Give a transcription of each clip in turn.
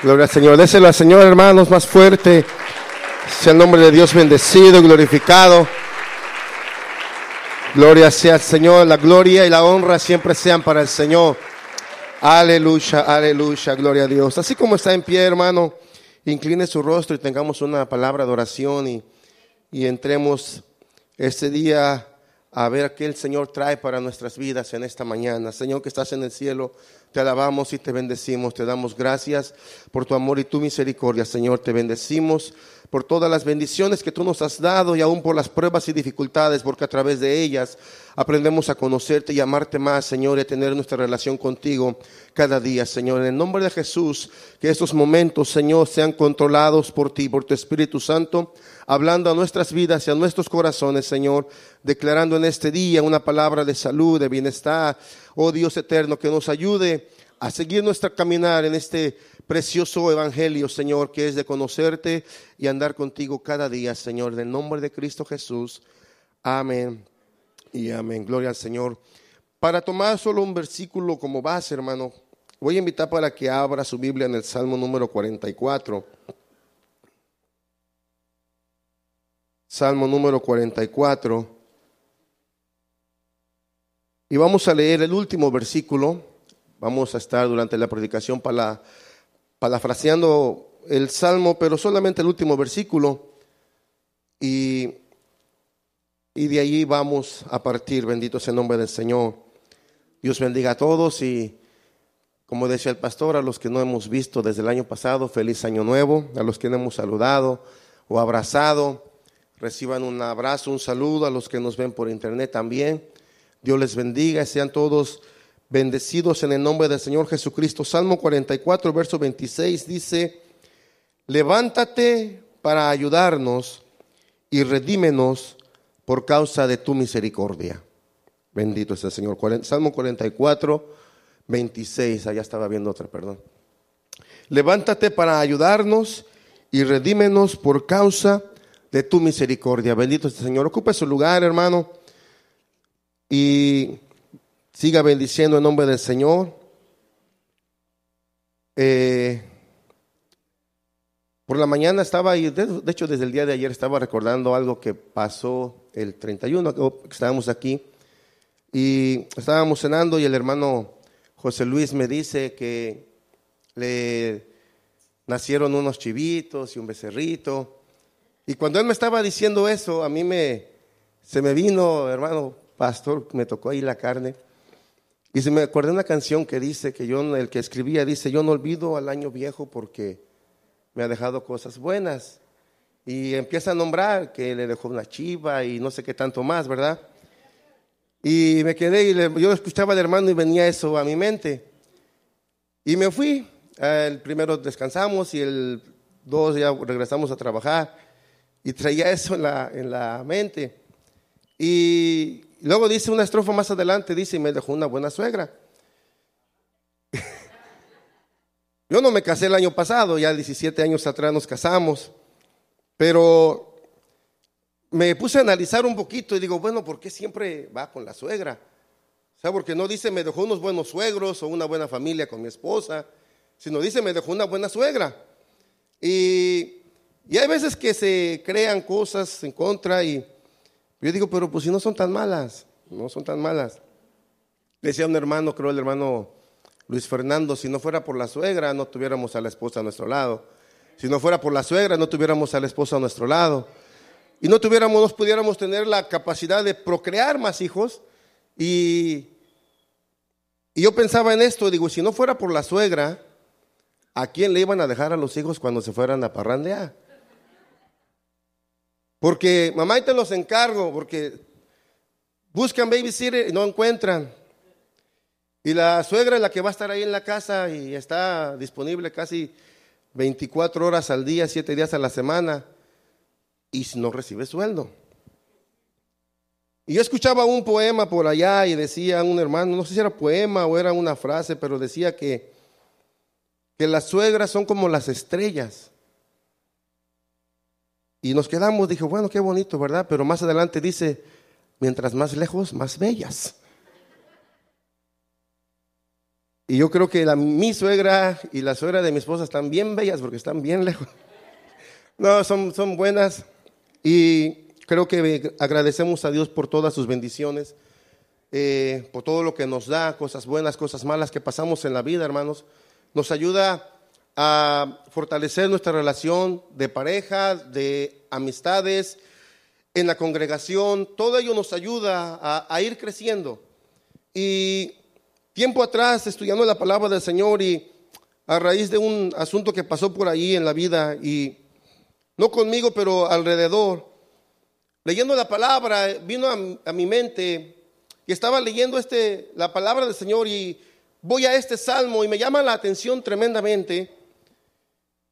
Gloria al Señor. Déselo al Señor, hermanos, más fuerte. Sea el nombre de Dios bendecido, glorificado. Gloria sea al Señor. La gloria y la honra siempre sean para el Señor. Aleluya, aleluya, gloria a Dios. Así como está en pie, hermano, incline su rostro y tengamos una palabra de oración y, y entremos este día a ver qué el Señor trae para nuestras vidas en esta mañana. Señor que estás en el cielo, te alabamos y te bendecimos, te damos gracias por tu amor y tu misericordia, Señor, te bendecimos por todas las bendiciones que tú nos has dado y aún por las pruebas y dificultades, porque a través de ellas aprendemos a conocerte y amarte más, Señor, y a tener nuestra relación contigo cada día, Señor. En el nombre de Jesús, que estos momentos, Señor, sean controlados por ti, por tu Espíritu Santo, hablando a nuestras vidas y a nuestros corazones, Señor, declarando en este día una palabra de salud, de bienestar, oh Dios eterno, que nos ayude a seguir nuestra caminar en este precioso evangelio, Señor, que es de conocerte y andar contigo cada día, Señor, en el nombre de Cristo Jesús. Amén y amén. Gloria al Señor. Para tomar solo un versículo como base, hermano, voy a invitar para que abra su Biblia en el Salmo número 44. Salmo número 44. Y vamos a leer el último versículo. Vamos a estar durante la predicación para parafraseando el Salmo, pero solamente el último versículo. Y, y de allí vamos a partir. Bendito sea el nombre del Señor. Dios bendiga a todos y, como decía el pastor, a los que no hemos visto desde el año pasado, feliz año nuevo. A los que no hemos saludado o abrazado, reciban un abrazo, un saludo. A los que nos ven por internet también. Dios les bendiga sean todos bendecidos en el nombre del Señor Jesucristo. Salmo 44, verso 26 dice, levántate para ayudarnos y redímenos por causa de tu misericordia. Bendito es el Señor. Salmo 44, 26, allá estaba viendo otra, perdón. Levántate para ayudarnos y redímenos por causa de tu misericordia. Bendito es el Señor. Ocupe su lugar, hermano, y Siga bendiciendo en nombre del Señor. Eh, por la mañana estaba, y de, hecho desde el día de ayer estaba recordando algo que pasó el 31, que estábamos aquí, y estábamos cenando y el hermano José Luis me dice que le nacieron unos chivitos y un becerrito. Y cuando él me estaba diciendo eso, a mí me, se me vino, hermano pastor, me tocó ahí la carne. Y se me acordé una canción que dice que yo, el que escribía, dice, yo no olvido al año viejo porque me ha dejado cosas buenas. Y empieza a nombrar que le dejó una chiva y no sé qué tanto más, ¿verdad? Y me quedé y yo escuchaba al hermano y venía eso a mi mente. Y me fui. El primero descansamos y el dos ya regresamos a trabajar. Y traía eso en la, en la mente. Y luego dice una estrofa más adelante, dice, me dejó una buena suegra. Yo no me casé el año pasado, ya 17 años atrás nos casamos, pero me puse a analizar un poquito y digo, bueno, ¿por qué siempre va con la suegra? O sea, porque no dice me dejó unos buenos suegros o una buena familia con mi esposa, sino dice me dejó una buena suegra. Y, y hay veces que se crean cosas en contra y yo digo, pero pues si no son tan malas, no son tan malas. Decía un hermano, creo el hermano Luis Fernando, si no fuera por la suegra, no tuviéramos a la esposa a nuestro lado. Si no fuera por la suegra, no tuviéramos a la esposa a nuestro lado. Y no tuviéramos, no pudiéramos tener la capacidad de procrear más hijos. Y, y yo pensaba en esto, digo, si no fuera por la suegra, ¿a quién le iban a dejar a los hijos cuando se fueran a parrandear? Porque mamá y te los encargo, porque buscan babysitter y no encuentran. Y la suegra es la que va a estar ahí en la casa y está disponible casi 24 horas al día, 7 días a la semana, y no recibe sueldo. Y yo escuchaba un poema por allá y decía un hermano, no sé si era poema o era una frase, pero decía que, que las suegras son como las estrellas. Y nos quedamos, dije, bueno, qué bonito, ¿verdad? Pero más adelante dice, mientras más lejos, más bellas. Y yo creo que la, mi suegra y la suegra de mi esposa están bien bellas porque están bien lejos. No, son, son buenas. Y creo que agradecemos a Dios por todas sus bendiciones, eh, por todo lo que nos da, cosas buenas, cosas malas que pasamos en la vida, hermanos. Nos ayuda a fortalecer nuestra relación de pareja, de amistades, en la congregación. Todo ello nos ayuda a, a ir creciendo. Y tiempo atrás, estudiando la palabra del Señor y a raíz de un asunto que pasó por ahí en la vida y no conmigo, pero alrededor, leyendo la palabra, vino a, mi mente y estaba leyendo este, la palabra del Señor y voy a este salmo y me llama la atención tremendamente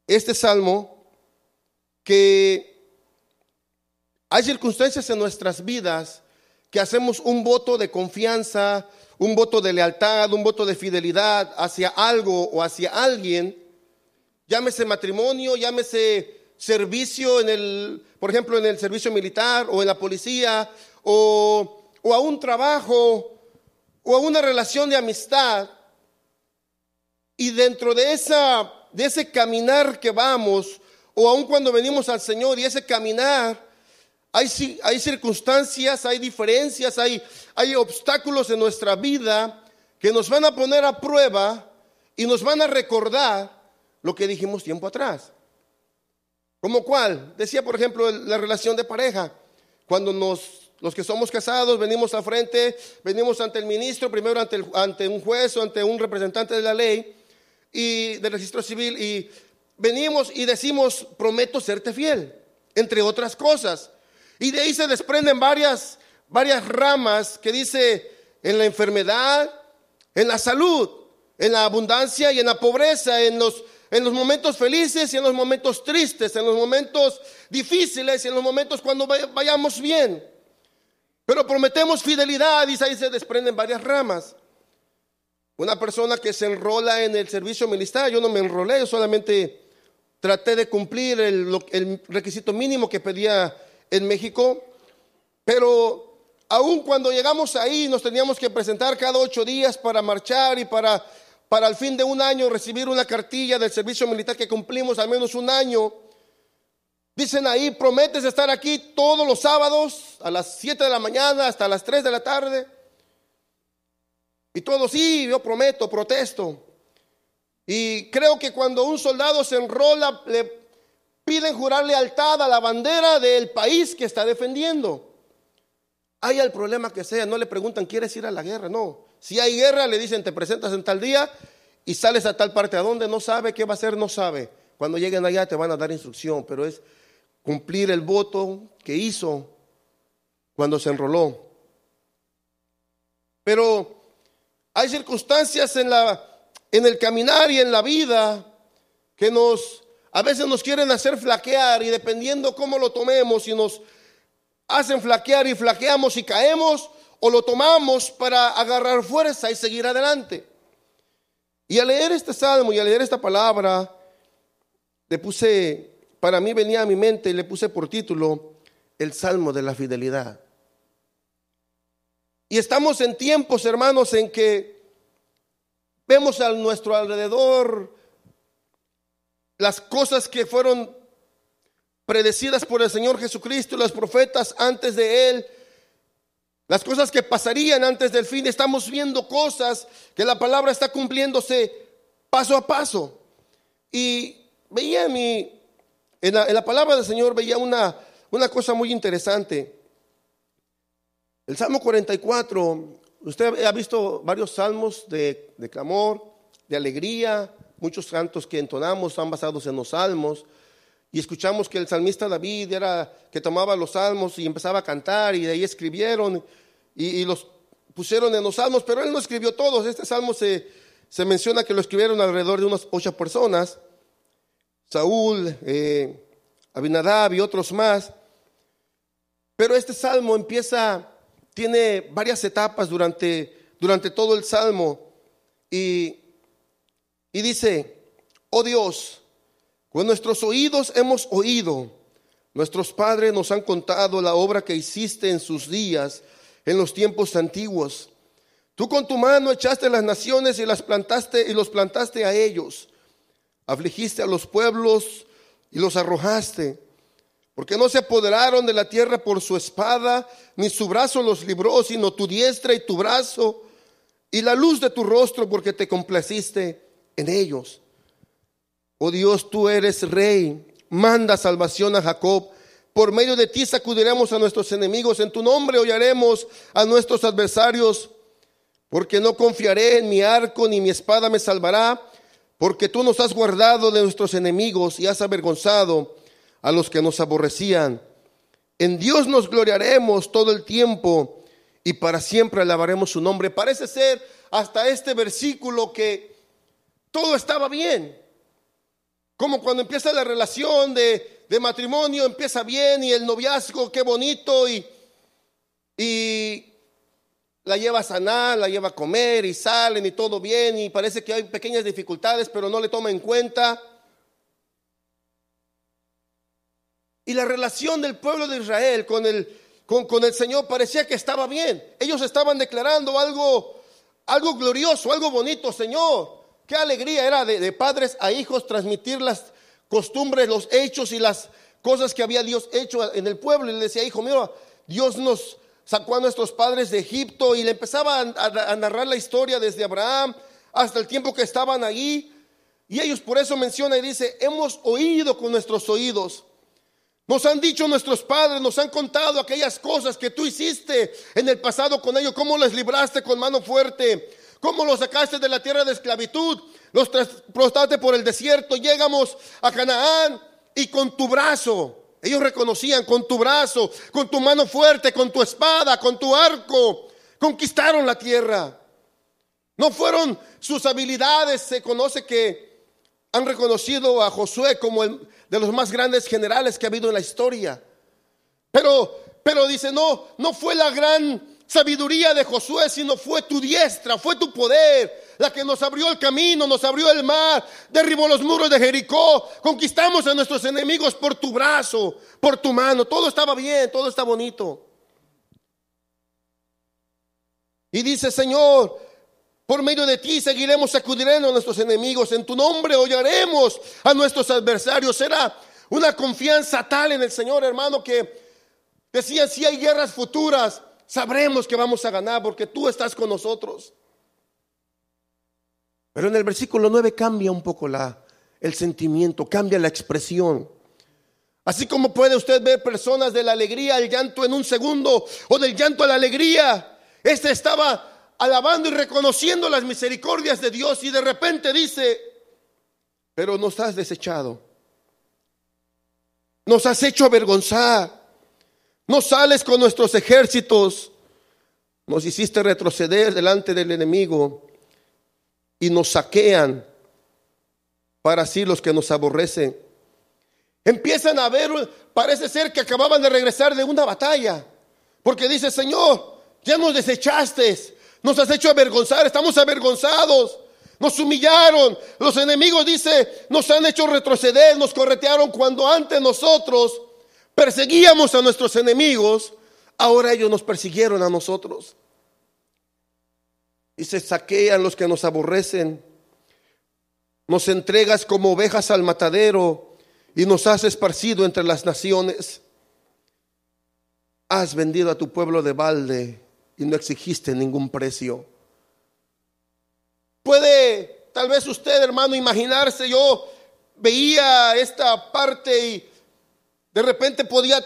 este salmo que hay circunstancias en nuestras vidas que hacemos un voto de confianza, un voto de lealtad, un voto de fidelidad hacia algo o hacia alguien, llámese matrimonio, llámese servicio en el, por ejemplo, en el servicio militar o en la policía o, o a un trabajo o a una relación de amistad. Y dentro de, esa, de ese caminar que vamos, o aun cuando venimos al Señor y ese caminar, hay, hay circunstancias, hay diferencias, hay, hay obstáculos en nuestra vida que nos van a poner a prueba y nos van a recordar lo que dijimos tiempo atrás. ¿Como cuál? Decía, por ejemplo, la relación de pareja. Cuando nos, los que somos casados venimos al frente, venimos ante el ministro, primero ante, ante un juez o ante un representante de la ley y del registro civil y venimos y decimos, prometo serte fiel, entre otras cosas. Y de ahí se desprenden varias, varias ramas que dice en la enfermedad, en la salud, en la abundancia y en la pobreza, en los, en los momentos felices y en los momentos tristes, en los momentos difíciles y en los momentos cuando vayamos bien. Pero prometemos fidelidad y ahí se desprenden varias ramas. Una persona que se enrola en el servicio militar, yo no me enrolé, yo solamente traté de cumplir el, requisito mínimo que pedía en México, pero aun cuando llegamos ahí nos teníamos que presentar cada ocho días para marchar y para, para al fin de un año recibir una cartilla del servicio militar que cumplimos al menos un año. Dicen ahí, prometes estar aquí todos los sábados a las 7 de la mañana hasta las 3 de la tarde. Y todos, sí, yo prometo, protesto. Y creo que cuando un soldado se enrola, le piden jurar lealtad a la bandera del país que está defendiendo. Hay el problema que sea, no le preguntan, ¿quieres ir a la guerra? No. Si hay guerra, le dicen, te presentas en tal día y sales a tal parte. ¿A dónde? No sabe, ¿qué va a hacer? No sabe. Cuando lleguen allá te van a dar instrucción, pero es cumplir el voto que hizo cuando se enroló. Pero hay circunstancias en, la, en el caminar y en la vida que nos a veces nos quieren hacer flaquear y dependiendo cómo lo tomemos, y nos hacen flaquear y flaqueamos y caemos, o lo tomamos para agarrar fuerza y seguir adelante. Y al leer este salmo y al leer esta palabra, le puse, para mí venía a mi mente y le puse por título el salmo de la fidelidad. Y estamos en tiempos, hermanos, en que vemos a nuestro alrededor las cosas que fueron predecidas por el Señor Jesucristo y los profetas antes de Él, las cosas que pasarían antes del fin, estamos viendo cosas que la palabra está cumpliéndose paso a paso. Y veía mi, en la, en la palabra del Señor veía una, una cosa muy interesante. El Salmo 44, usted ha visto varios salmos de, clamor, de alegría, muchos cantos que entonamos están basados en los salmos. Y escuchamos que el salmista David era que tomaba los salmos y empezaba a cantar y de ahí escribieron y, los pusieron en los salmos, pero él no escribió todos. Este salmo se, se menciona que lo escribieron alrededor de unas ocho personas. Saúl, eh, Abinadab y otros más. Pero este salmo empieza, tiene varias etapas durante, durante todo el salmo. Y y dice, oh Dios, con nuestros oídos hemos oído, nuestros padres nos han contado la obra que hiciste en sus días, en los tiempos antiguos. Tú con tu mano echaste las naciones y las plantaste y los plantaste a ellos. Afligiste a los pueblos y los arrojaste, porque no se apoderaron de la tierra por su espada, ni su brazo los libró, sino tu diestra y tu brazo y la luz de tu rostro, porque te complaciste en ellos. Oh Dios, tú eres rey, manda salvación a Jacob. Por medio de ti sacudiremos a nuestros enemigos, en tu nombre hollaremos a nuestros adversarios porque no confiaré en mi arco ni mi espada me salvará, porque tú nos has guardado de nuestros enemigos y has avergonzado a los que nos aborrecían. En Dios nos gloriaremos todo el tiempo y para siempre alabaremos su nombre. Parece ser hasta este versículo que todo estaba bien. Como cuando empieza la relación de, de matrimonio, empieza bien y el noviazgo, qué bonito y, y la lleva a sanar, la lleva a comer y salen y todo bien y parece que hay pequeñas dificultades, pero no le toma en cuenta. Y la relación del pueblo de Israel con el, con, el Señor parecía que estaba bien. Ellos estaban declarando algo, algo glorioso, algo bonito, Señor. Qué alegría era de, de padres a hijos transmitir las costumbres, los hechos y las cosas que había Dios hecho en el pueblo. Y le decía, hijo mío, Dios nos, sacó a nuestros padres de Egipto y le empezaba a, narrar la historia desde Abraham hasta el tiempo que estaban allí. Y ellos por eso menciona y dice, hemos oído con nuestros oídos. Nos han dicho nuestros padres, nos han contado aquellas cosas que tú hiciste en el pasado con ellos, cómo les libraste con mano fuerte, cómo los sacaste de la tierra de esclavitud, los transportaste por el desierto, llegamos a Canaán y con tu brazo ellos reconocían con tu brazo, con tu mano fuerte, con tu espada, con tu arco, conquistaron la tierra. No fueron sus habilidades, se conoce que han reconocido a Josué como el de los más grandes generales que ha habido en la historia. Pero, pero dice, no, no fue la gran sabiduría de Josué, sino fue tu diestra, fue tu poder, la que nos abrió el camino, nos abrió el mar, derribó los muros de Jericó, conquistamos a nuestros enemigos por tu brazo, por tu mano, todo estaba bien, todo está bonito. Y dice, Señor, por medio de ti seguiremos sacudiendo a nuestros enemigos, en tu nombre hollaremos a nuestros adversarios. Será una confianza tal en el Señor, hermano, que decía, si hay guerras futuras, sabremos que vamos a ganar porque tú estás con nosotros. Pero en el versículo 9 cambia un poco la, el sentimiento, cambia la expresión. Así como puede usted ver personas de la alegría al llanto en un segundo o del llanto a la alegría. Este estaba alabando y reconociendo las misericordias de Dios y de repente dice, pero nos has desechado. Nos has hecho avergonzar. No sales con nuestros ejércitos. Nos hiciste retroceder delante del enemigo y nos saquean para así los que nos aborrecen. Empiezan a ver, parece ser que acababan de regresar de una batalla, porque dice, Señor, ya nos desechaste, nos has hecho avergonzar, estamos avergonzados, nos humillaron, los enemigos, dice, nos han hecho retroceder, nos corretearon cuando antes nosotros perseguíamos a nuestros enemigos, ahora ellos nos persiguieron a nosotros. Y se saquean los que nos aborrecen. Nos entregas como ovejas al matadero y nos has esparcido entre las naciones. Has vendido a tu pueblo de balde y no exigiste ningún precio. Puede tal vez usted, hermano, imaginarse, yo veía esta parte y de repente podía,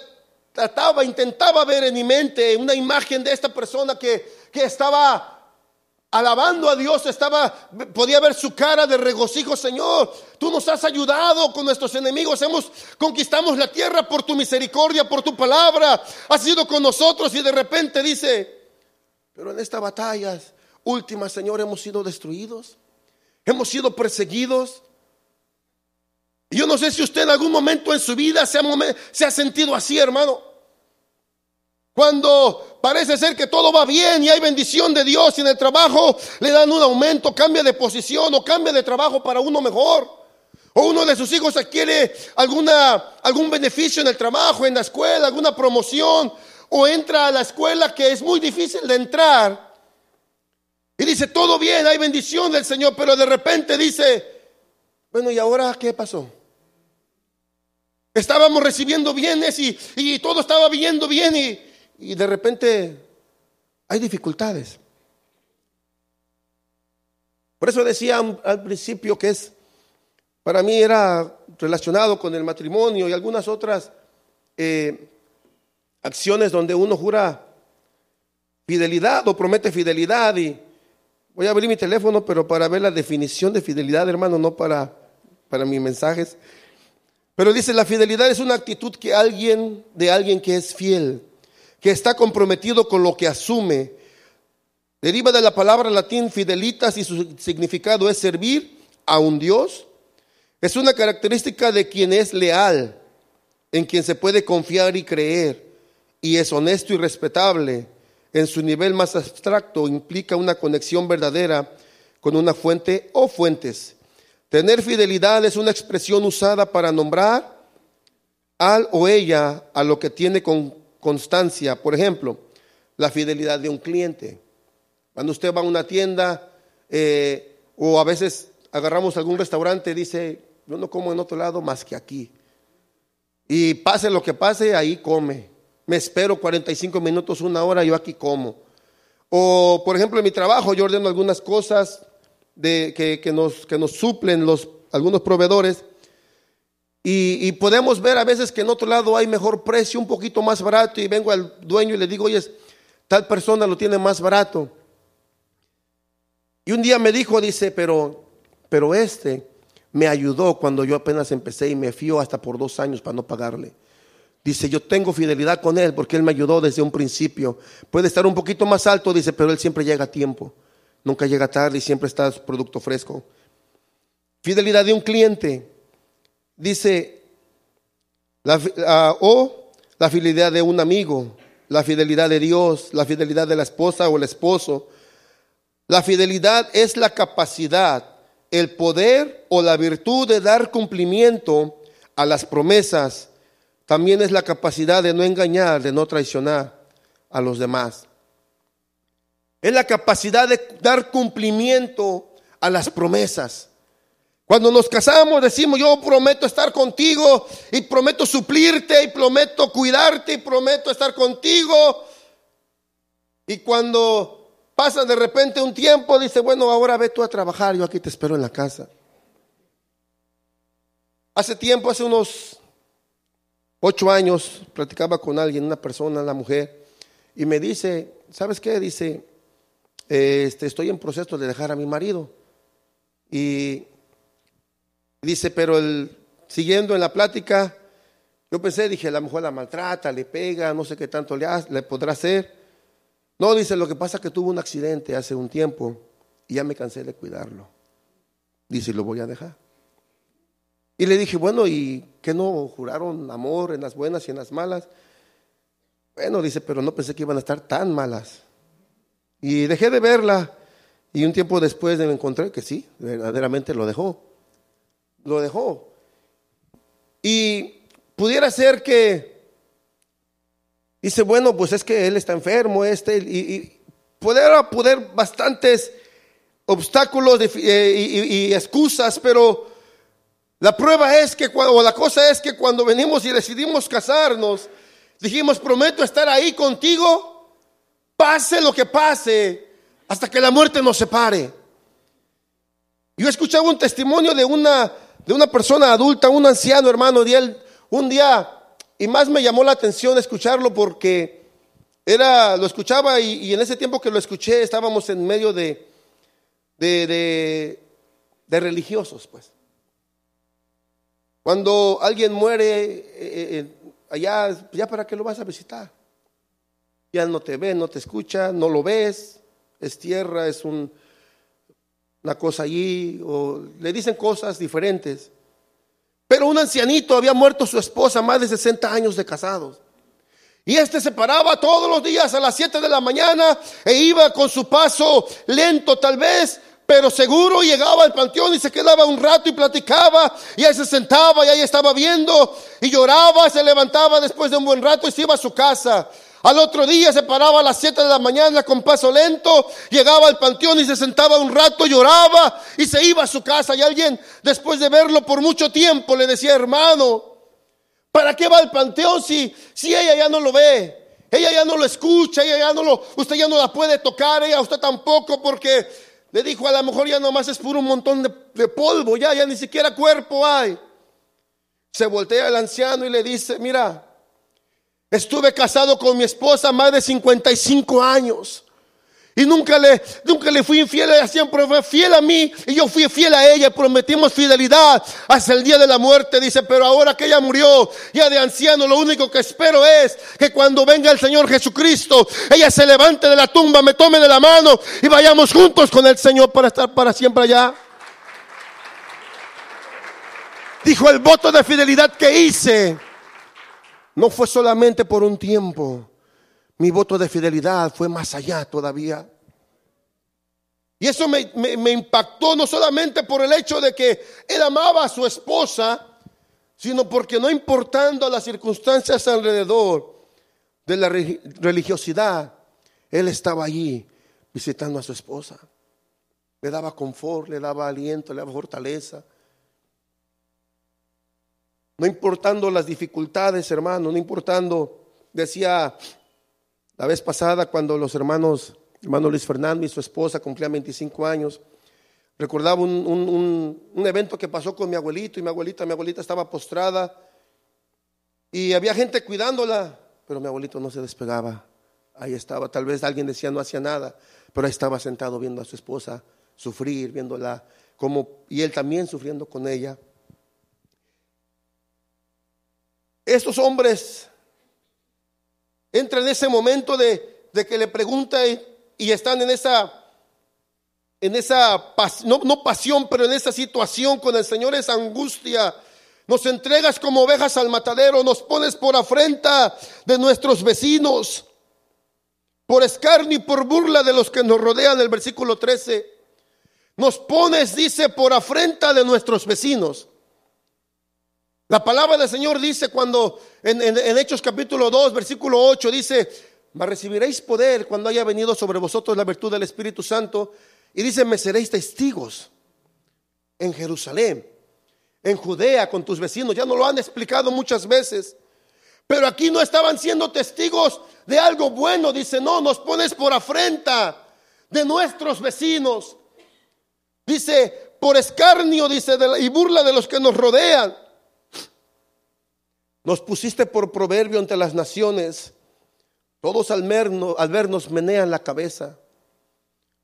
trataba, intentaba ver en mi mente una imagen de esta persona que, que estaba alabando a Dios, estaba, podía ver su cara de regocijo, Señor, tú nos has ayudado con nuestros enemigos, hemos, conquistamos la tierra por tu misericordia, por tu palabra, has sido con nosotros y de repente dice, pero en esta batalla última, Señor, hemos sido destruidos, hemos sido perseguidos, yo no sé si usted en algún momento en su vida se ha, sentido así, hermano. Cuando parece ser que todo va bien y hay bendición de Dios y en el trabajo le dan un aumento, cambia de posición o cambia de trabajo para uno mejor. O uno de sus hijos adquiere alguna, algún beneficio en el trabajo, en la escuela, alguna promoción. O entra a la escuela que es muy difícil de entrar. Y dice, todo bien, hay bendición del Señor, pero de repente dice, bueno, ¿y ahora qué pasó? Estábamos recibiendo bienes y, y todo estaba viendo bien y, y de repente hay dificultades. Por eso decía al principio que es, para mí era relacionado con el matrimonio y algunas otras eh, acciones donde uno jura fidelidad o promete fidelidad y voy a abrir mi teléfono, pero para ver la definición de fidelidad, hermano, no para, para mis mensajes. Pero dice, la fidelidad es una actitud que alguien, de alguien que es fiel, que está comprometido con lo que asume. Deriva de la palabra latín fidelitas y su significado es servir a un Dios. Es una característica de quien es leal, en quien se puede confiar y creer, y es honesto y respetable. En su nivel más abstracto implica una conexión verdadera con una fuente o fuentes. Tener fidelidad es una expresión usada para nombrar al o ella a lo que tiene con constancia. Por ejemplo, la fidelidad de un cliente. Cuando usted va a una tienda eh, o a veces agarramos algún restaurante, dice, yo no como en otro lado más que aquí. Y pase lo que pase, ahí come. Me espero 45 minutos, una hora, yo aquí como. O, por ejemplo, en mi trabajo yo ordeno algunas cosas de, que, nos, que nos suplen los, algunos proveedores. Y, podemos ver a veces que en otro lado hay mejor precio, un poquito más barato, y vengo al dueño y le digo, oye, tal persona lo tiene más barato. Y un día me dijo, dice, pero, pero este me ayudó cuando yo apenas empecé y me fió hasta por dos años para no pagarle. Dice, yo tengo fidelidad con él porque él me ayudó desde un principio. Puede estar un poquito más alto, dice, pero él siempre llega a tiempo. Nunca llega tarde y siempre está su producto fresco. Fidelidad de un cliente. Dice, la, o la fidelidad de un amigo, la fidelidad de Dios, la fidelidad de la esposa o el esposo. La fidelidad es la capacidad el poder o la virtud de dar cumplimiento a las promesas también es la capacidad de no engañar, de no traicionar a los demás. Es la capacidad de dar cumplimiento a las promesas. Cuando nos casamos decimos, yo prometo estar contigo y prometo suplirte y prometo cuidarte y prometo estar contigo. Y cuando Pasa de repente un tiempo, dice, bueno, ahora ve tú a trabajar, yo aquí te espero en la casa. Hace tiempo, hace unos ocho años, platicaba con alguien, una persona, una mujer, y me dice, ¿sabes qué? Dice, este, estoy en proceso de dejar a mi marido. Y dice, pero siguiendo en la plática, yo pensé, dije, la mujer la maltrata, le pega, no sé qué tanto le, le podrá hacer. No, dice, lo que pasa es que tuvo un accidente hace un tiempo y ya me cansé de cuidarlo. Dice, lo voy a dejar. Y le dije, bueno, ¿y qué no juraron amor en las buenas y en las malas? Bueno, dice, pero no pensé que iban a estar tan malas. Y dejé de verla. Y un tiempo después me encontré que sí, verdaderamente lo dejó. Lo dejó. Y pudiera ser que Dice, bueno, pues es que él está enfermo, este, y, y poder, poder bastantes obstáculos eh, y, excusas, pero la prueba es que cuando, o la cosa es que cuando venimos y decidimos casarnos, dijimos, prometo estar ahí contigo, pase lo que pase, hasta que la muerte nos separe. Yo escuchaba un testimonio de una, de una persona adulta, un anciano hermano de él, un día y más me llamó la atención escucharlo porque era, lo escuchaba y, en ese tiempo que lo escuché estábamos en medio de, de, de, religiosos, pues. Cuando alguien muere eh, eh, allá, ya para qué lo vas a visitar. Ya no te ve, no te escucha, no lo ves, es tierra, es un, una cosa allí, o le dicen cosas diferentes. Pero un ancianito había muerto su esposa, más de 60 años de casados. Y este se paraba todos los días a las 7 de la mañana e iba con su paso lento tal vez, pero seguro llegaba al panteón y se quedaba un rato y platicaba y ahí se sentaba y ahí estaba viendo y lloraba, se levantaba después de un buen rato y se iba a su casa. Al otro día se paraba a las 7 de la mañana con paso lento, llegaba al panteón y se sentaba un rato, lloraba y se iba a su casa. Y alguien, después de verlo por mucho tiempo, le decía, hermano, ¿para qué va al panteón si, si ella ya no lo ve? Ella ya no lo escucha, ella ya no lo, usted ya no la puede tocar, ella usted tampoco, porque le dijo, a lo mejor ya nomás es puro un montón de, de polvo, ya, ya ni siquiera cuerpo hay. Se voltea el anciano y le dice, mira, Estuve casado con mi esposa más de 55 años. Y nunca le, nunca le fui infiel, ella siempre fue fiel a mí y yo fui fiel a ella, prometimos fidelidad hasta el día de la muerte, dice, pero ahora que ella murió, ya de anciano, lo único que espero es que cuando venga el Señor Jesucristo, ella se levante de la tumba, me tome de la mano y vayamos juntos con el Señor para estar para siempre allá. Dijo el voto de fidelidad que hice no fue solamente por un tiempo. Mi voto de fidelidad fue más allá todavía. Y eso me, impactó no solamente por el hecho de que él amaba a su esposa, sino porque no importando las circunstancias alrededor de la religiosidad, él estaba allí visitando a su esposa. Le daba confort, le daba aliento, le daba fortaleza. No importando las dificultades, hermano, no importando, decía la vez pasada cuando los hermanos, hermano Luis Fernando y su esposa cumplían 25 años, recordaba un, evento que pasó con mi abuelito y mi abuelita, mi abuelita estaba postrada y había gente cuidándola, pero mi abuelito no se despegaba. Ahí estaba, tal vez alguien decía no hacía nada, pero ahí estaba sentado viendo a su esposa sufrir, viéndola como, y él también sufriendo con ella. estos hombres entran en ese momento de, que le pregunta y, están en esa, en esa, no, no pasión, pero en esa situación con el Señor, esa angustia. Nos entregas como ovejas al matadero, nos pones por afrenta de nuestros vecinos, por escarnio y por burla de los que nos rodean, el versículo 13. Nos pones, dice, por afrenta de nuestros vecinos. La palabra del Señor dice cuando en, Hechos capítulo 2, versículo 8, dice, mas recibiréis poder cuando haya venido sobre vosotros la virtud del Espíritu Santo. Y dice, me seréis testigos en Jerusalén, en Judea, con tus vecinos. Ya nos lo han explicado muchas veces. Pero aquí no estaban siendo testigos de algo bueno. Dice, no, nos pones por afrenta de nuestros vecinos. Dice, por escarnio, dice, y burla de los que nos rodean. Nos pusiste por proverbio ante las naciones. Todos al, vernos menean la cabeza.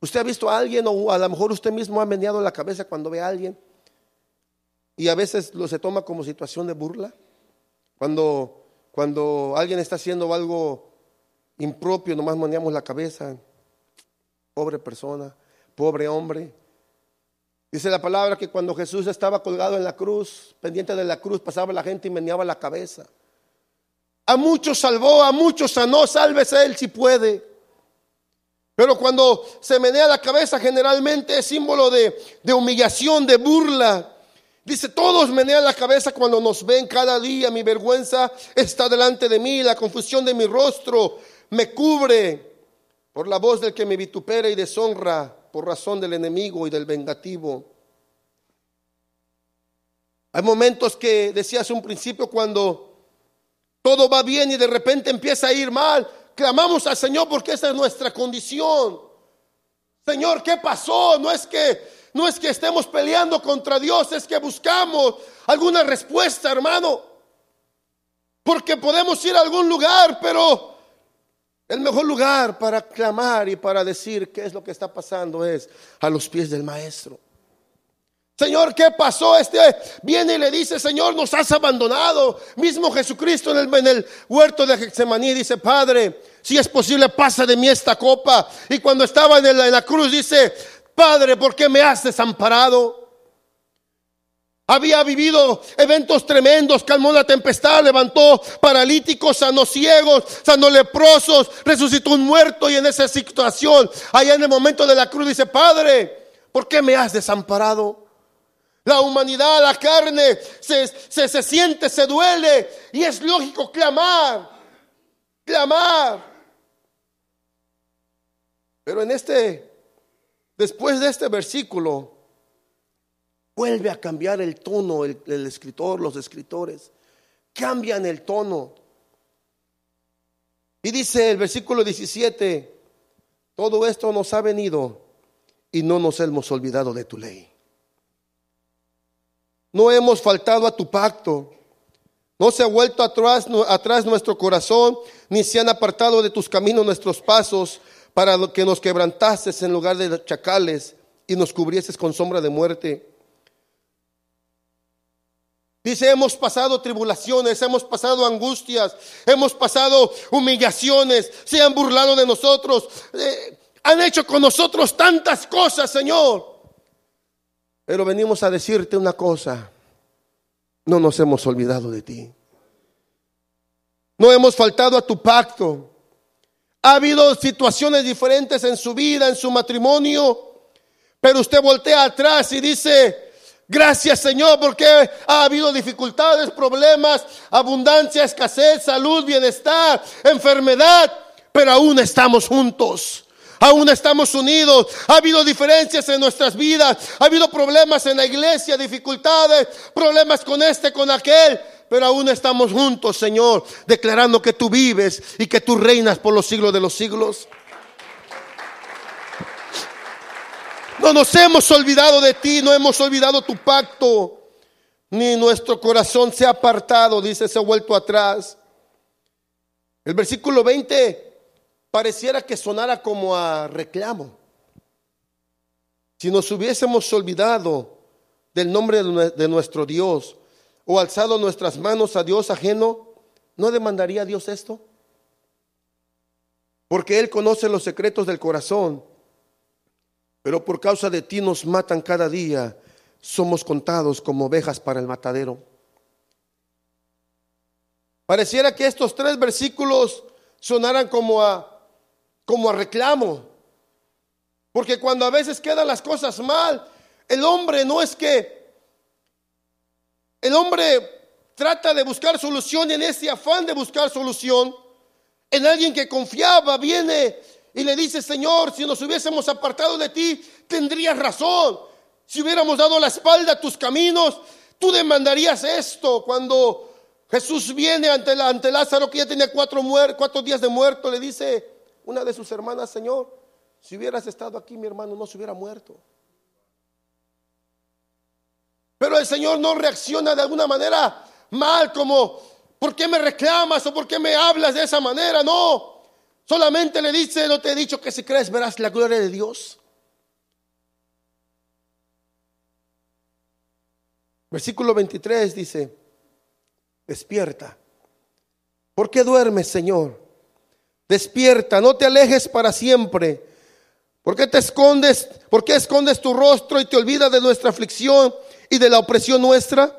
¿Usted ha visto a alguien o a lo mejor usted mismo ha meneado la cabeza cuando ve a alguien? Y a veces lo se toma como situación de burla. Cuando, cuando alguien está haciendo algo impropio, nomás meneamos la cabeza. Pobre persona, pobre hombre. Dice la palabra que cuando Jesús estaba colgado en la cruz, pendiente de la cruz, pasaba la gente y meneaba la cabeza. A muchos salvó, a muchos sanó, sálvese él si puede. Pero cuando se menea la cabeza generalmente es símbolo de, de humillación, de burla. Dice, todos menean la cabeza cuando nos ven cada día. Mi vergüenza está delante de mí, la confusión de mi rostro me cubre por la voz del que me vitupera y deshonra por razón del enemigo y del vengativo. Hay momentos que decías un principio cuando todo va bien y de repente empieza a ir mal. Clamamos al Señor porque esa es nuestra condición. Señor, ¿qué pasó? No es que no es que estemos peleando contra Dios, es que buscamos alguna respuesta, hermano. Porque podemos ir a algún lugar, pero el mejor lugar para clamar y para decir qué es lo que está pasando es a los pies del maestro. Señor, ¿qué pasó? Este viene y le dice, Señor, nos has abandonado. Mismo Jesucristo en el, en el huerto de Getsemaní dice, Padre, si es posible, pasa de mí esta copa. Y cuando estaba en, en la cruz dice, Padre, ¿por qué me has desamparado? Había vivido eventos tremendos, calmó la tempestad, levantó paralíticos, sanó ciegos, sanó leprosos, resucitó un muerto y en esa situación, allá en el momento de la cruz dice, Padre, ¿por qué me has desamparado? La humanidad, la carne se, se, se siente, se duele y es lógico clamar. clamar. Pero en este, después de este versículo, vuelve a cambiar el tono el, escritor, los escritores, cambian el tono. Y dice el versículo 17, todo esto nos ha venido y no nos hemos olvidado de tu ley. No hemos faltado a tu pacto. No se ha vuelto atrás, atrás nuestro corazón, ni se han apartado de tus caminos nuestros pasos, para que nos quebrantases en lugar de chacales y nos cubrieses con sombra de muerte. Dice, hemos pasado tribulaciones, hemos pasado angustias, hemos pasado humillaciones, se han burlado de nosotros, eh, han hecho con nosotros tantas cosas, Señor. Pero venimos a decirte una cosa, no nos hemos olvidado de ti. No hemos faltado a tu pacto. Ha habido situaciones diferentes en su vida, en su matrimonio, pero usted voltea atrás y dice, Gracias Señor porque ha habido dificultades, problemas, abundancia, escasez, salud, bienestar, enfermedad, pero aún estamos juntos. Aún estamos unidos. Ha habido diferencias en nuestras vidas. Ha habido problemas en la iglesia, dificultades, problemas con este, con aquel. Pero aún estamos juntos, Señor, declarando que tú vives y que tú reinas por los siglos de los siglos. No nos hemos olvidado de ti, no hemos olvidado tu pacto, ni nuestro corazón se ha apartado, dice, se ha vuelto atrás. El versículo 20 pareciera que sonara como a reclamo. Si nos hubiésemos olvidado del nombre de nuestro Dios o alzado nuestras manos a Dios ajeno, ¿no demandaría Dios esto? Porque Él conoce los secretos del corazón, pero por causa de ti nos matan cada día, somos contados como ovejas para el matadero. Pareciera que estos tres versículos sonaran como a como a reclamo. Porque cuando a veces quedan las cosas mal, el hombre no es que el hombre trata de buscar solución en ese afán de buscar solución, en alguien que confiaba, viene y le dice, Señor, si nos hubiésemos apartado de ti, tendrías razón. Si hubiéramos dado la espalda a tus caminos, tú demandarías esto. Cuando Jesús viene ante, ante Lázaro, que ya tenía cuatro, cuatro días de muerto, le dice, una de sus hermanas, Señor, si hubieras estado aquí, mi hermano no se hubiera muerto. Pero el Señor no reacciona de alguna manera mal, como, ¿por qué me reclamas o por qué me hablas de esa manera? No, solamente le dice, no te he dicho que si crees verás la gloria de Dios. Versículo 23 dice, despierta. ¿Por qué duermes, Señor? Despierta, no te alejes para siempre. ¿Por qué te escondes? ¿Por qué escondes tu rostro y te olvidas de nuestra aflicción y de la opresión nuestra?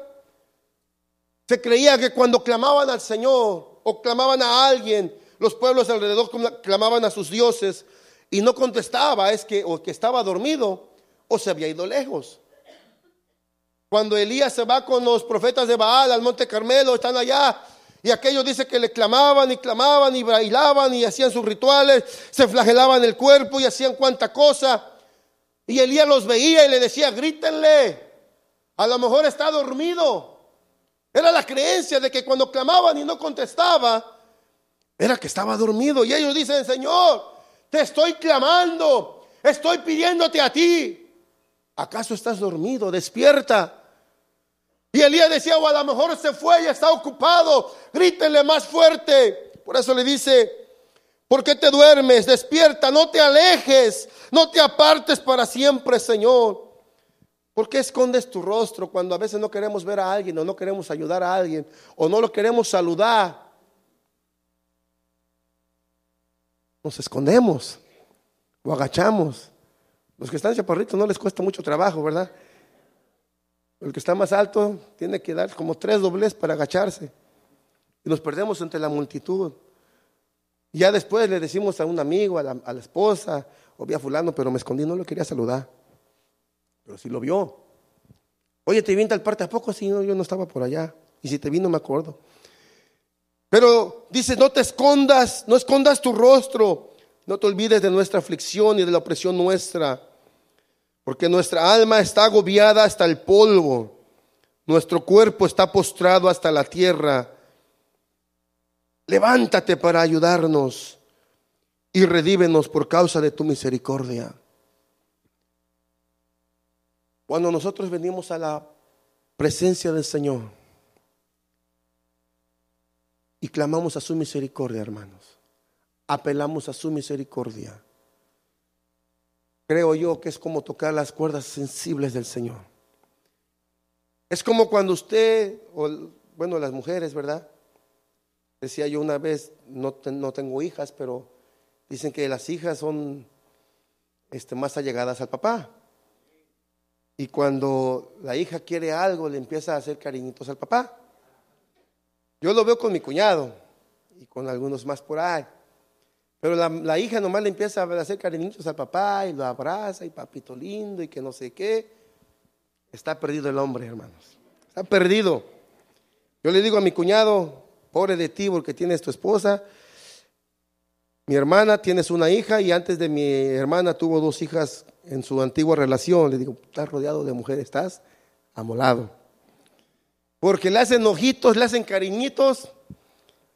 Se creía que cuando clamaban al Señor o clamaban a alguien, los pueblos alrededor clamaban a sus dioses y no contestaba, es que o que estaba dormido o se había ido lejos. Cuando Elías se va con los profetas de Baal al monte Carmelo, están allá y aquellos dice que le clamaban y clamaban y bailaban y hacían sus rituales, se flagelaban el cuerpo y hacían cuanta cosa. Y Elías los veía y le decía, grítenle, a lo mejor está dormido. Era la creencia de que cuando clamaban y no contestaba, era que estaba dormido. Y ellos dicen, Señor, te estoy clamando, estoy pidiéndote a ti. ¿Acaso estás dormido? Despierta. Y Elías decía, o a lo mejor se fue y está ocupado, grítenle más fuerte. Por eso le dice, ¿por qué te duermes? Despierta, no te alejes, no te apartes para siempre, Señor. ¿Por qué escondes tu rostro cuando a veces no queremos ver a alguien o no queremos ayudar a alguien o no lo queremos saludar? Nos escondemos o agachamos. Los que están chaparritos no les cuesta mucho trabajo, ¿verdad? El que está más alto tiene que dar como tres dobles para agacharse. Y nos perdemos entre la multitud. Ya después le decimos a un amigo, a la, esposa, o vi a fulano, pero me escondí, no lo quería saludar. Pero si lo vio. Oye, ¿te vino tal parte? ¿A poco? Sí, no, yo no estaba por allá. Y si te vino, me acuerdo. Pero dice, no te escondas, no escondas tu rostro, no te olvides de nuestra aflicción y de la opresión nuestra, porque nuestra alma está agobiada hasta el polvo, nuestro cuerpo está postrado hasta la tierra. Levántate para ayudarnos y redívenos por causa de tu misericordia. Cuando nosotros venimos a la presencia del Señor y clamamos a su misericordia, hermanos, apelamos a su misericordia, creo yo que es como tocar las cuerdas sensibles del Señor. Es como cuando usted, o bueno, las mujeres, ¿verdad? Decía yo una vez, no, tengo hijas, pero dicen que las hijas son este, más allegadas al papá. Y cuando la hija quiere algo, le empieza a hacer cariñitos al papá. Yo lo veo con mi cuñado y con algunos más por ahí. Pero la, hija nomás le empieza a hacer cariñitos al papá y lo abraza y papito lindo y que no sé qué. Está perdido el hombre, hermanos. Está perdido. Yo le digo a mi cuñado, pobre de ti porque tienes tu esposa. Mi hermana tienes una hija y antes de mi hermana tuvo dos hijas en su antigua relación. Le digo, estás rodeado de mujeres, estás amolado. Porque le hacen ojitos, le hacen cariñitos.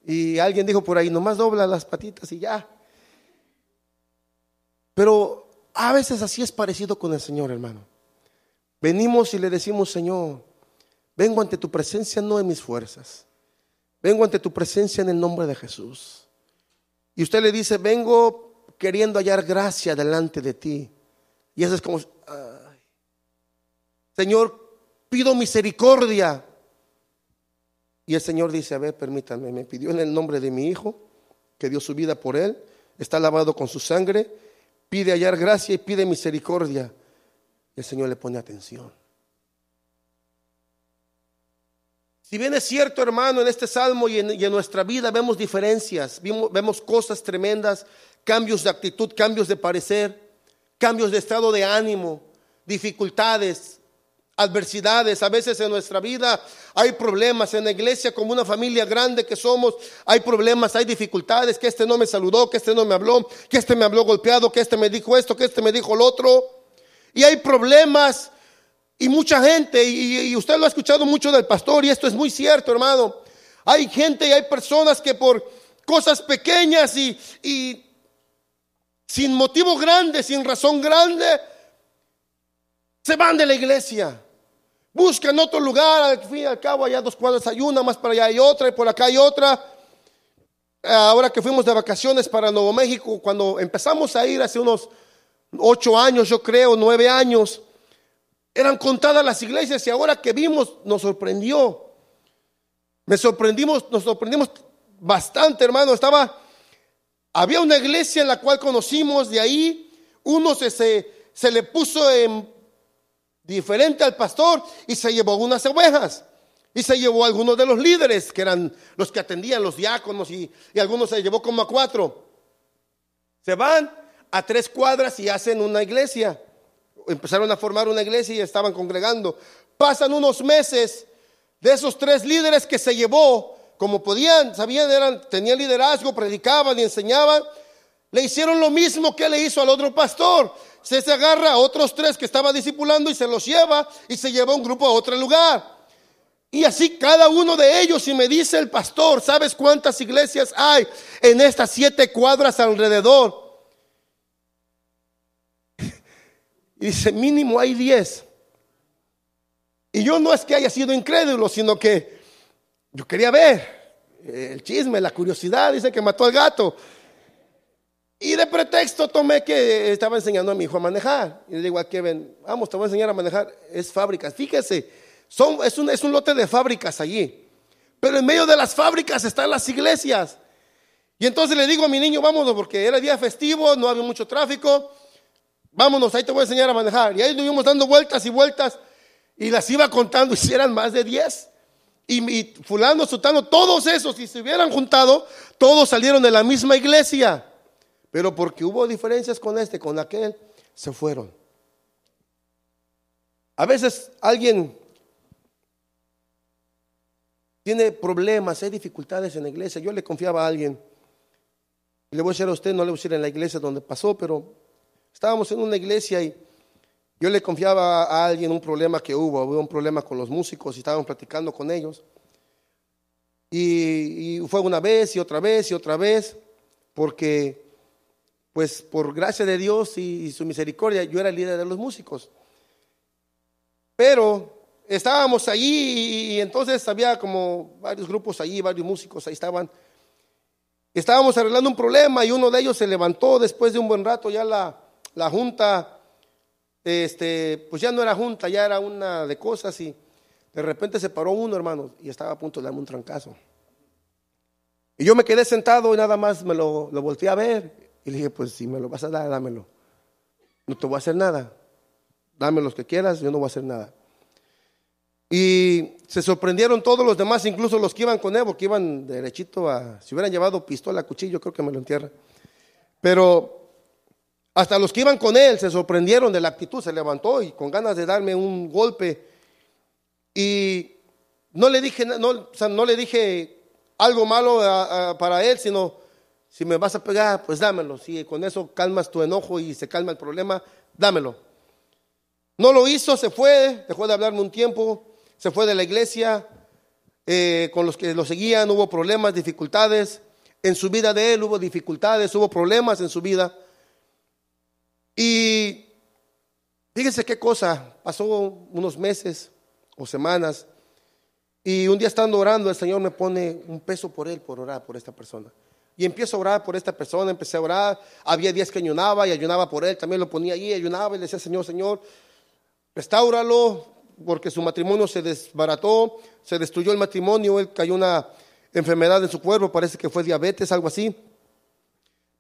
Y alguien dijo por ahí, nomás dobla las patitas y ya. Pero a veces así es parecido con el Señor, hermano. Venimos y le decimos, Señor, vengo ante tu presencia no en mis fuerzas. Vengo ante tu presencia en el nombre de Jesús. Y usted le dice, vengo queriendo hallar gracia delante de ti. Y eso es como, Señor, pido misericordia. Y el Señor dice, a ver, permítanme, me pidió en el nombre de mi Hijo, que dio su vida por él, está lavado con su sangre, pide hallar gracia y pide misericordia. Y el Señor le pone atención. Si bien es cierto, hermano, en este salmo y en, nuestra vida vemos diferencias, vemos cosas tremendas, cambios de actitud, cambios de parecer, cambios de estado de ánimo, dificultades, adversidades. A veces en nuestra vida hay problemas. En la iglesia, como una familia grande que somos, hay problemas, hay dificultades. Que este no me saludó, que este no me habló, que este me habló golpeado, que este me dijo esto, que este me dijo lo otro. Y hay problemas y mucha gente, y, usted lo ha escuchado mucho del pastor, y esto es muy cierto, hermano. Hay gente y hay personas que por cosas pequeñas y, y sin motivo grande, sin razón grande, se van de la iglesia. Buscan otro lugar, al fin y al cabo, allá dos cuadras hay una, más para allá hay otra, y por acá hay otra. Ahora que fuimos de vacaciones para Nuevo México, cuando empezamos a ir hace unos ocho años, yo creo, nueve años, eran contadas las iglesias y ahora que vimos nos sorprendió. Me sorprendimos, nos sorprendimos bastante, hermano. Estaba había una iglesia en la cual conocimos, de ahí uno se, se, le puso en diferente al pastor y se llevó unas ovejas. Y se llevó a algunos de los líderes, que eran los que atendían, los diáconos, y, algunos se llevó como a cuatro. Se van a tres cuadras y hacen una iglesia. Empezaron a formar una iglesia y estaban congregando. Pasan unos meses de esos tres líderes que se llevó, como podían, sabían, eran, tenían liderazgo, predicaban y enseñaban, le hicieron lo mismo que le hizo al otro pastor. Se, se agarra a otros tres que estaba discipulando y se los lleva y se lleva un grupo a otro lugar. Y así cada uno de ellos, y me dice el pastor, ¿sabes cuántas iglesias hay en estas siete cuadras alrededor? Y dice, mínimo hay diez. Y yo no es que haya sido incrédulo, sino que yo quería ver el chisme, la curiosidad, dice que mató al gato. Y de pretexto tomé que estaba enseñando a mi hijo a manejar. Y le digo a Kevin, vamos, te voy a enseñar a manejar. Es fábricas. Fíjese, son, es, un, es un lote de fábricas allí. Pero en medio de las fábricas están las iglesias. Y entonces le digo a mi niño, vámonos, porque era día festivo, no había mucho tráfico. Vámonos, ahí te voy a enseñar a manejar. Y ahí estuvimos dando vueltas y vueltas. Y las iba contando, y eran más de 10 y, fulano, sutano, todos esos, si se hubieran juntado, todos salieron de la misma iglesia. Pero porque hubo diferencias con este, con aquel, se fueron. A veces alguien tiene problemas, hay dificultades en la iglesia. Yo le confiaba a alguien. Le voy a decir a usted, no le voy a decir en la iglesia donde pasó, pero estábamos en una iglesia y yo le confiaba a alguien un problema que hubo, hubo un problema con los músicos y estábamos platicando con ellos. Y, fue una vez y otra vez y otra vez, porque pues por gracia de Dios y, su misericordia yo era el líder de los músicos. Pero estábamos allí y, entonces había como varios grupos allí, varios músicos ahí estaban. Estábamos arreglando un problema y uno de ellos se levantó después de un buen rato, ya la, la junta este, pues ya no era junta, ya era una de cosas y de repente se paró uno, hermano, y estaba a punto de darme un trancazo. Y yo me quedé sentado y nada más me lo, lo volteé a ver y le dije, pues si me lo vas a dar, dámelo. No te voy a hacer nada. Dame los que quieras, yo no voy a hacer nada. Y se sorprendieron todos los demás, incluso los que iban con Evo, que iban derechito a, si hubieran llevado pistola, cuchillo, creo que me lo entierra. Pero hasta los que iban con él se sorprendieron de la actitud, se levantó y con ganas de darme un golpe. Y no le dije, no, no le dije algo malo para él, sino si me vas a pegar, pues dámelo. Si con eso calmas tu enojo y se calma el problema, dámelo. No lo hizo, se fue, dejó de hablarme un tiempo, se fue de la iglesia, eh, con los que lo seguían hubo problemas, dificultades. En su vida de él hubo dificultades, hubo problemas en su vida. Y fíjense qué cosa, pasó unos meses o semanas y un día estando orando el Señor me pone un peso por él, por orar por esta persona. Y empiezo a orar por esta persona, empecé a orar, había días que ayunaba y ayunaba por él, también lo ponía allí, ayunaba y le decía, Señor, Señor, restáuralo, porque su matrimonio se desbarató, se destruyó el matrimonio, él cayó una enfermedad en su cuerpo, parece que fue diabetes, algo así.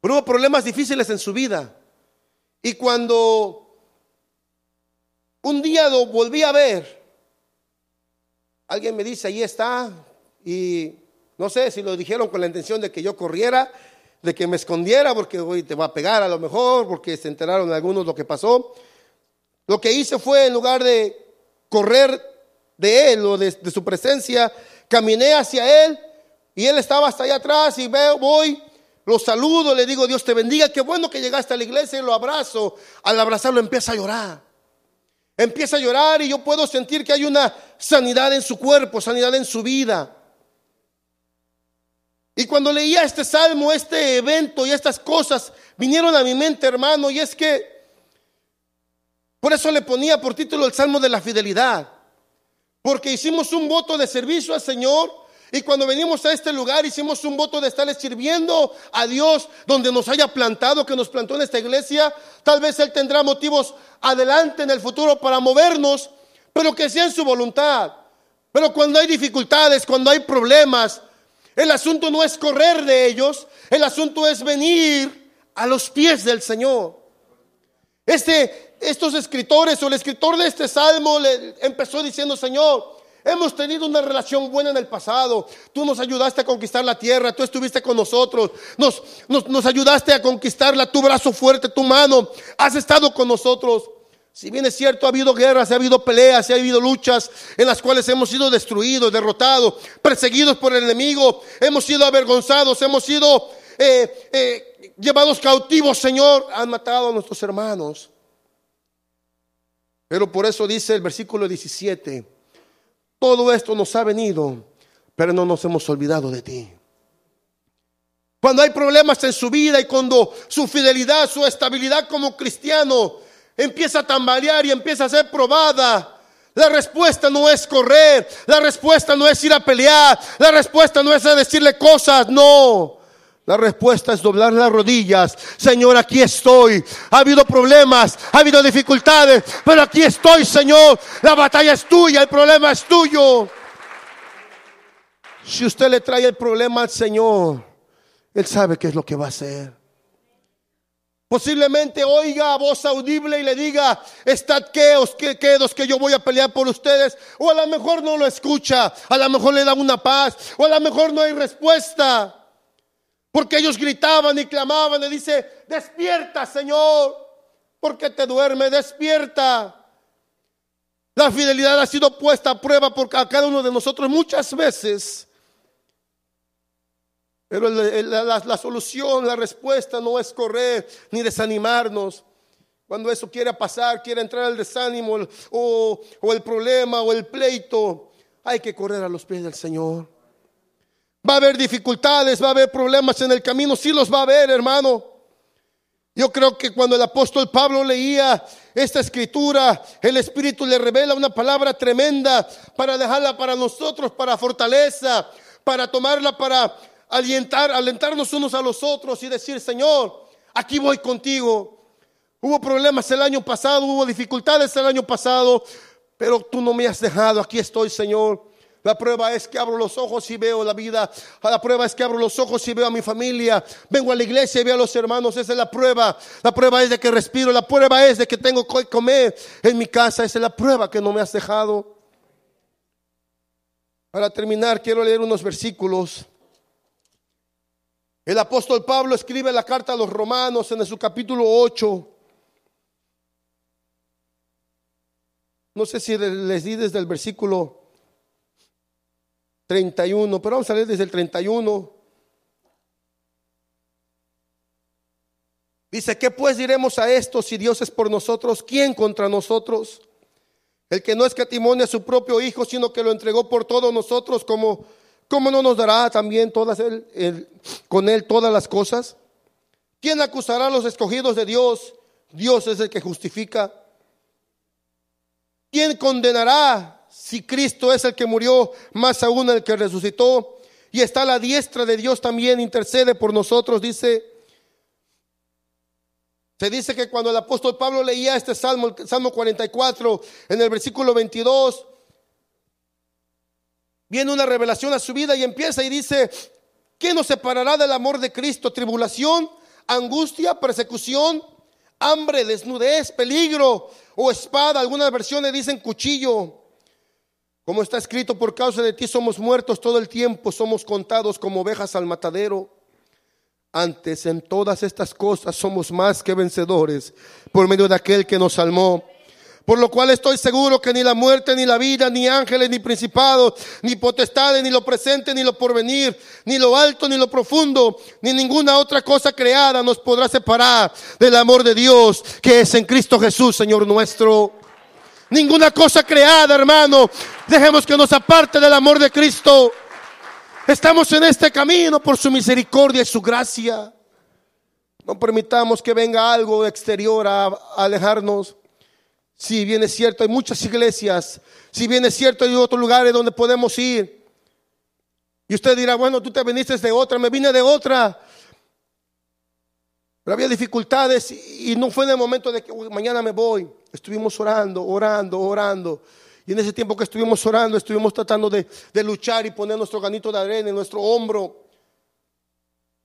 Pero hubo problemas difíciles en su vida. Y cuando un día lo volví a ver, alguien me dice, ahí está, y no sé si lo dijeron con la intención de que yo corriera, de que me escondiera, porque hoy te va a pegar a lo mejor, porque se enteraron algunos lo que pasó. Lo que hice fue, en lugar de correr de él o de, de su presencia, caminé hacia él y él estaba hasta allá atrás y veo, voy lo saludo, le digo, Dios te bendiga, qué bueno que llegaste a la iglesia y lo abrazo. Al abrazarlo empieza a llorar. Empieza a llorar y yo puedo sentir que hay una sanidad en su cuerpo, sanidad en su vida. Y cuando leía este salmo, este evento y estas cosas vinieron a mi mente, hermano, y es que por eso le ponía por título el salmo de la fidelidad. Porque hicimos un voto de servicio al Señor y cuando venimos a este lugar hicimos un voto de estarle sirviendo a Dios donde nos haya plantado, que nos plantó en esta iglesia. Tal vez Él tendrá motivos adelante en el futuro para movernos, pero que sea en su voluntad. Pero cuando hay dificultades, cuando hay problemas, el asunto no es correr de ellos, el asunto es venir a los pies del Señor. Este, estos escritores o el escritor de este salmo le empezó diciendo, Señor, Hemos tenido una relación buena en el pasado. Tú nos ayudaste a conquistar la tierra, tú estuviste con nosotros, nos, nos, ayudaste a conquistarla, tu brazo fuerte, tu mano, has estado con nosotros. Si bien es cierto, ha habido guerras, ha habido peleas, ha habido luchas en las cuales hemos sido destruidos, derrotados, perseguidos por el enemigo, hemos sido avergonzados, hemos sido eh, eh, llevados cautivos, Señor, han matado a nuestros hermanos. Pero por eso dice el versículo 17, todo esto nos ha venido, pero no nos hemos olvidado de ti. Cuando hay problemas en su vida y cuando su fidelidad, su estabilidad como cristiano empieza a tambalear y empieza a ser probada, la respuesta no es correr, la respuesta no es ir a pelear, la respuesta no es decirle cosas, no. La respuesta es doblar las rodillas. Señor, aquí estoy. Ha habido problemas, ha habido dificultades, pero aquí estoy, Señor. La batalla es tuya, el problema es tuyo. Si usted le trae el problema al Señor, Él sabe qué es lo que va a hacer. Posiblemente oiga voz audible y le diga, estad quedos, que quedos que yo voy a pelear por ustedes. O a lo mejor no lo escucha, a lo mejor le da una paz, o a lo mejor no hay respuesta. Porque ellos gritaban y clamaban y dice, despierta Señor, porque te duerme, despierta. La fidelidad ha sido puesta a prueba por cada uno de nosotros muchas veces. Pero la, solución, la respuesta no es correr ni desanimarnos. Cuando eso quiera pasar, quiera entrar el desánimo o, o el problema o el pleito, hay que correr a los pies del Señor. Va a haber dificultades, va a haber problemas en el camino, sí los va a haber, hermano. Yo creo que cuando el apóstol Pablo leía esta escritura, el Espíritu le revela una palabra tremenda para dejarla para nosotros, para fortaleza, para tomarla para alentar, alentarnos unos a los otros y decir, Señor, aquí voy contigo. Hubo problemas el año pasado, hubo dificultades el año pasado, pero tú no me has dejado, aquí estoy, Señor. La prueba es que abro los ojos y veo la vida. La prueba es que abro los ojos y veo a mi familia. Vengo a la iglesia y veo a los hermanos. Esa es la prueba. La prueba es de que respiro. La prueba es de que tengo que comer en mi casa. Esa es la prueba que no me has dejado. Para terminar, quiero leer unos versículos el apóstol Pablo escribe la carta a los romanos en su capítulo 8. No sé si les di desde el versículo 31, pero vamos a leer desde el 31. Dice, ¿qué pues diremos a esto si Dios es por nosotros? ¿Quién contra nosotros? El que no escatimonia a su propio Hijo, sino que lo entregó por todos nosotros como ¿Cómo no nos dará también todas con él todas las cosas? ¿Quién acusará a los escogidos de Dios? Dios es el que justifica. ¿Quién condenará si Cristo es el que murió, más aún el que resucitó? Y está a la diestra de Dios también, intercede por nosotros, dice. Se dice que cuando el apóstol Pablo leía este salmo, el Salmo 44, en el versículo 22, viene una revelación a su vida y empieza y dice, ¿qué nos separará del amor de Cristo? Tribulación, angustia, persecución, hambre, desnudez, peligro o espada. Algunas versiones dicen cuchillo. Como está escrito, por causa de ti somos muertos todo el tiempo, somos contados como ovejas al matadero. Antes en todas estas cosas somos más que vencedores por medio de aquel que nos salmó. Por lo cual estoy seguro que ni la muerte, ni la vida, ni ángeles, ni principados, ni potestades, ni lo presente, ni lo porvenir, ni lo alto, ni lo profundo, ni ninguna otra cosa creada nos podrá separar del amor de Dios que es en Cristo Jesús, Señor nuestro. Ninguna cosa creada, hermano. Dejemos que nos aparte del amor de Cristo. Estamos en este camino por su misericordia y su gracia. No permitamos que venga algo exterior a alejarnos. Si bien es cierto, hay muchas iglesias. Si bien es cierto, hay otros lugares donde podemos ir. Y usted dirá, bueno, tú te viniste de otra, me vine de otra. Pero había dificultades y no fue en el momento de que mañana me voy. Estuvimos orando, orando, orando. Y en ese tiempo que estuvimos orando, estuvimos tratando de, de luchar y poner nuestro ganito de arena en nuestro hombro.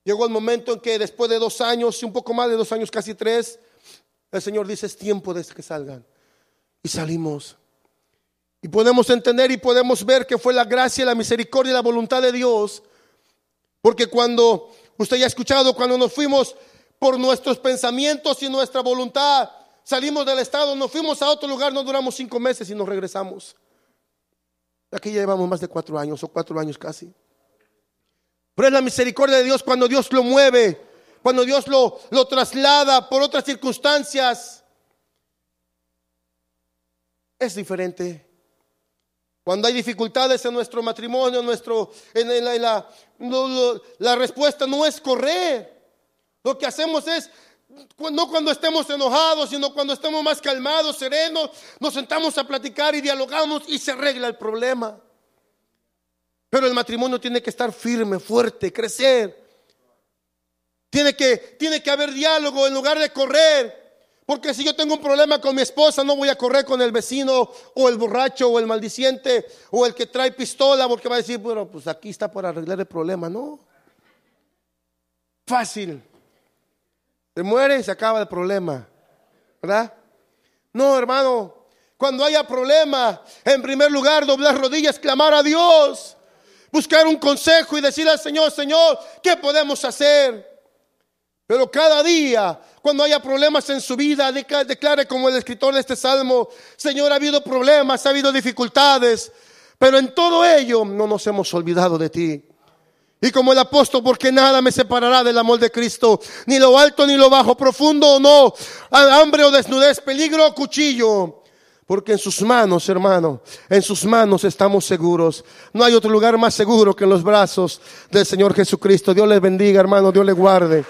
Llegó el momento en que después de dos años, y un poco más de dos años, casi tres, el Señor dice, es tiempo de que salgan y salimos. Y podemos entender y podemos ver que fue la gracia, la misericordia y la voluntad de Dios. Porque cuando usted ya ha escuchado, cuando nos fuimos por nuestros pensamientos y nuestra voluntad, salimos del estado, nos fuimos a otro lugar, no duramos cinco meses y nos regresamos. Aquí ya llevamos más de cuatro años o cuatro años casi. Pero es la misericordia de Dios cuando Dios lo mueve, cuando Dios lo, lo traslada por otras circunstancias es diferente. Cuando hay dificultades en nuestro matrimonio, nuestro, en la, la respuesta no es correr. Lo que hacemos es, no cuando estemos enojados, sino cuando estemos más calmados, serenos, nos sentamos a platicar y dialogamos y se arregla el problema. Pero el matrimonio tiene que estar firme, fuerte, crecer. Tiene que, tiene que haber diálogo en lugar de correr. Porque si yo tengo un problema con mi esposa, no voy a correr con el vecino o el borracho o el maldiciente o el que trae pistola porque va a decir, bueno, pues aquí está para arreglar el problema. No. Fácil. Se muere y se acaba el problema. ¿Verdad? No, hermano. Cuando haya problema, en primer lugar, doblar rodillas, clamar a Dios. Buscar un consejo y decirle al Señor, Señor, ¿qué podemos hacer? Pero cada día cuando haya problemas en su vida, declare como el escritor de este salmo, Señor, ha habido problemas, ha habido dificultades, pero en todo ello no nos hemos olvidado de ti. Y como el apóstol, porque nada me separará del amor de Cristo, ni lo alto ni lo bajo, profundo o no, hambre o desnudez, peligro o cuchillo. Porque en sus manos, hermano, en sus manos estamos seguros. No hay otro lugar más seguro que en los brazos del Señor Jesucristo. Dios les bendiga, hermano, Dios les guarde.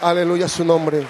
Aleluya su nombre.